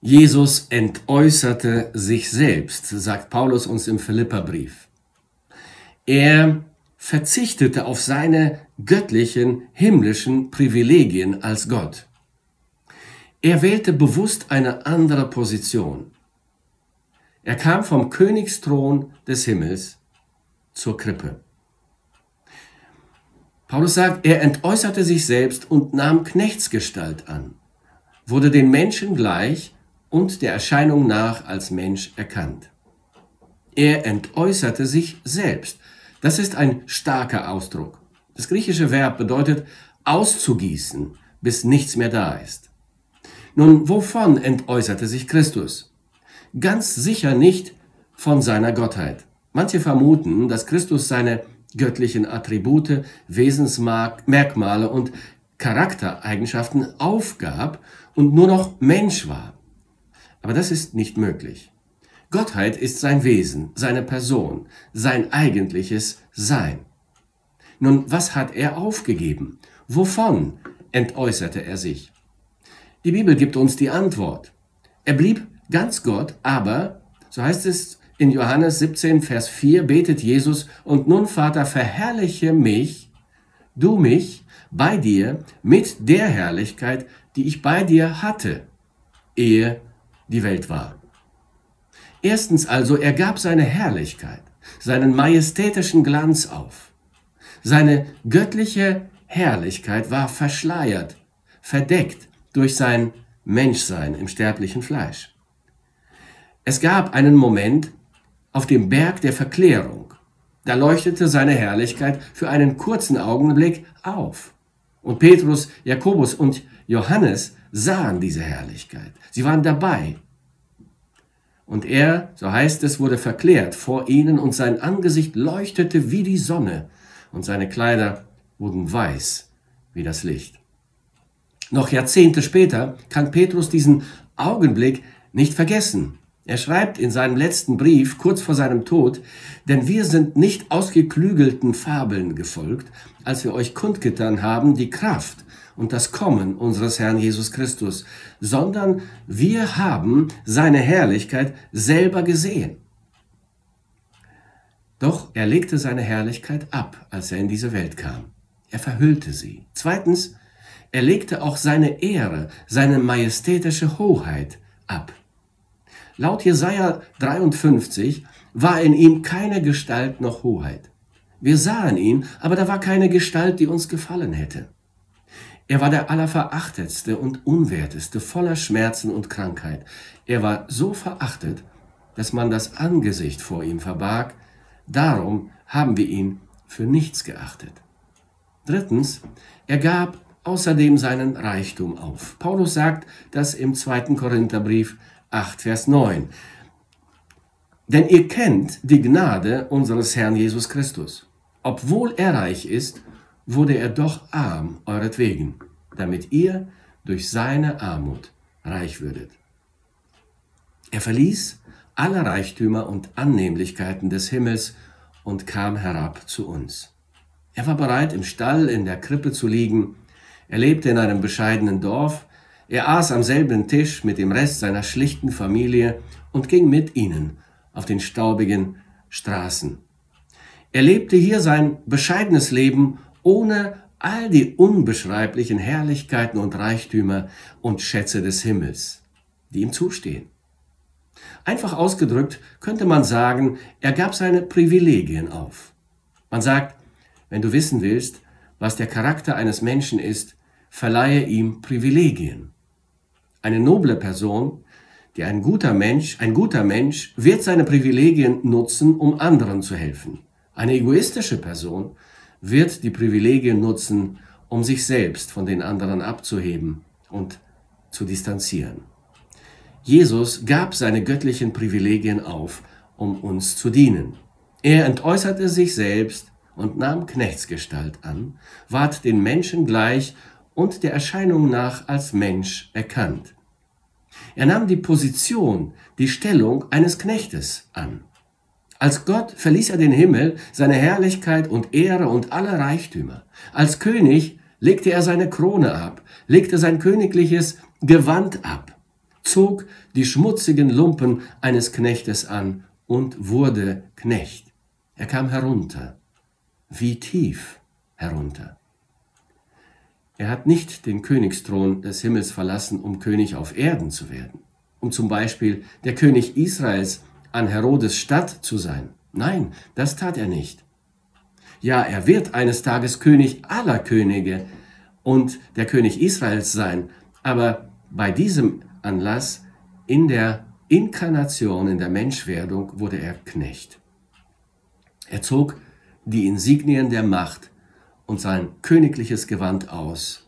Jesus entäußerte sich selbst, sagt Paulus uns im Philipperbrief. Er verzichtete auf seine göttlichen, himmlischen Privilegien als Gott. Er wählte bewusst eine andere Position. Er kam vom Königsthron des Himmels zur Krippe. Paulus sagt, er entäußerte sich selbst und nahm Knechtsgestalt an, wurde den Menschen gleich und der Erscheinung nach als Mensch erkannt. Er entäußerte sich selbst. Das ist ein starker Ausdruck. Das griechische Verb bedeutet auszugießen, bis nichts mehr da ist. Nun, wovon entäußerte sich Christus? Ganz sicher nicht von seiner Gottheit. Manche vermuten, dass Christus seine göttlichen Attribute, Wesensmerkmale und Charaktereigenschaften aufgab und nur noch Mensch war. Aber das ist nicht möglich. Gottheit ist sein Wesen, seine Person, sein eigentliches Sein. Nun, was hat er aufgegeben? Wovon entäußerte er sich? Die Bibel gibt uns die Antwort. Er blieb ganz Gott, aber, so heißt es in Johannes 17, Vers 4, betet Jesus, und nun Vater, verherrliche mich, du mich, bei dir, mit der Herrlichkeit, die ich bei dir hatte, ehe die Welt war. Erstens also, er gab seine Herrlichkeit, seinen majestätischen Glanz auf. Seine göttliche Herrlichkeit war verschleiert, verdeckt durch sein Menschsein im sterblichen Fleisch. Es gab einen Moment auf dem Berg der Verklärung. Da leuchtete seine Herrlichkeit für einen kurzen Augenblick auf. Und Petrus, Jakobus und Johannes sahen diese Herrlichkeit. Sie waren dabei. Und er, so heißt es, wurde verklärt vor ihnen und sein Angesicht leuchtete wie die Sonne und seine Kleider wurden weiß wie das Licht. Noch Jahrzehnte später kann Petrus diesen Augenblick nicht vergessen. Er schreibt in seinem letzten Brief kurz vor seinem Tod, denn wir sind nicht ausgeklügelten Fabeln gefolgt, als wir euch kundgetan haben die Kraft und das Kommen unseres Herrn Jesus Christus, sondern wir haben seine Herrlichkeit selber gesehen. Doch er legte seine Herrlichkeit ab, als er in diese Welt kam. Er verhüllte sie. Zweitens, er legte auch seine Ehre, seine majestätische Hoheit ab. Laut Jesaja 53 war in ihm keine Gestalt noch Hoheit. Wir sahen ihn, aber da war keine Gestalt, die uns gefallen hätte. Er war der allerverachtetste und unwerteste, voller Schmerzen und Krankheit. Er war so verachtet, dass man das Angesicht vor ihm verbarg. Darum haben wir ihn für nichts geachtet. Drittens, er gab außerdem seinen Reichtum auf. Paulus sagt das im zweiten Korintherbrief 8, Vers 9. Denn ihr kennt die Gnade unseres Herrn Jesus Christus. Obwohl er reich ist, wurde er doch arm euretwegen, damit ihr durch seine Armut reich würdet. Er verließ alle Reichtümer und Annehmlichkeiten des Himmels und kam herab zu uns. Er war bereit, im Stall in der Krippe zu liegen. Er lebte in einem bescheidenen Dorf, er aß am selben Tisch mit dem Rest seiner schlichten Familie und ging mit ihnen auf den staubigen Straßen. Er lebte hier sein bescheidenes Leben ohne all die unbeschreiblichen Herrlichkeiten und Reichtümer und Schätze des Himmels, die ihm zustehen. Einfach ausgedrückt könnte man sagen, er gab seine Privilegien auf. Man sagt, wenn du wissen willst, was der Charakter eines Menschen ist, verleihe ihm Privilegien. Eine noble Person, die ein guter Mensch, ein guter Mensch wird seine Privilegien nutzen, um anderen zu helfen. Eine egoistische Person wird die Privilegien nutzen, um sich selbst von den anderen abzuheben und zu distanzieren. Jesus gab seine göttlichen Privilegien auf, um uns zu dienen. Er entäußerte sich selbst und nahm Knechtsgestalt an, ward den Menschen gleich und der Erscheinung nach als Mensch erkannt. Er nahm die Position, die Stellung eines Knechtes an. Als Gott verließ er den Himmel, seine Herrlichkeit und Ehre und alle Reichtümer. Als König legte er seine Krone ab, legte sein königliches Gewand ab, zog die schmutzigen Lumpen eines Knechtes an und wurde Knecht. Er kam herunter. Wie tief herunter. Er hat nicht den Königsthron des Himmels verlassen, um König auf Erden zu werden, um zum Beispiel der König Israels an Herodes Stadt zu sein. Nein, das tat er nicht. Ja, er wird eines Tages König aller Könige und der König Israels sein, aber bei diesem Anlass in der Inkarnation, in der Menschwerdung wurde er Knecht. Er zog die Insignien der Macht und sein königliches Gewand aus.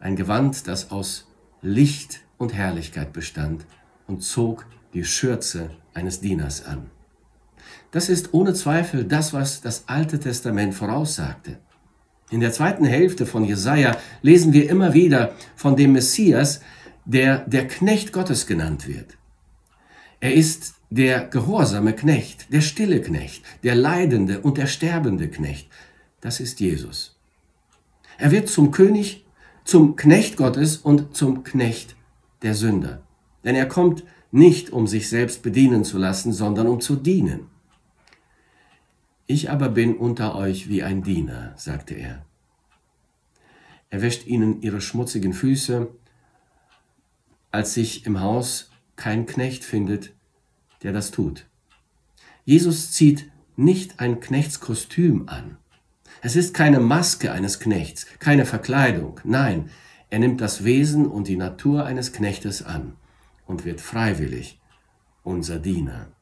Ein Gewand, das aus Licht und Herrlichkeit bestand und zog die Schürze eines Dieners an. Das ist ohne Zweifel das, was das Alte Testament voraussagte. In der zweiten Hälfte von Jesaja lesen wir immer wieder von dem Messias, der der Knecht Gottes genannt wird. Er ist der gehorsame Knecht, der stille Knecht, der leidende und der sterbende Knecht, das ist Jesus. Er wird zum König, zum Knecht Gottes und zum Knecht der Sünder. Denn er kommt nicht, um sich selbst bedienen zu lassen, sondern um zu dienen. Ich aber bin unter euch wie ein Diener, sagte er. Er wäscht ihnen ihre schmutzigen Füße, als sich im Haus kein Knecht findet, der das tut. Jesus zieht nicht ein Knechtskostüm an. Es ist keine Maske eines Knechts, keine Verkleidung. Nein, er nimmt das Wesen und die Natur eines Knechtes an und wird freiwillig unser Diener.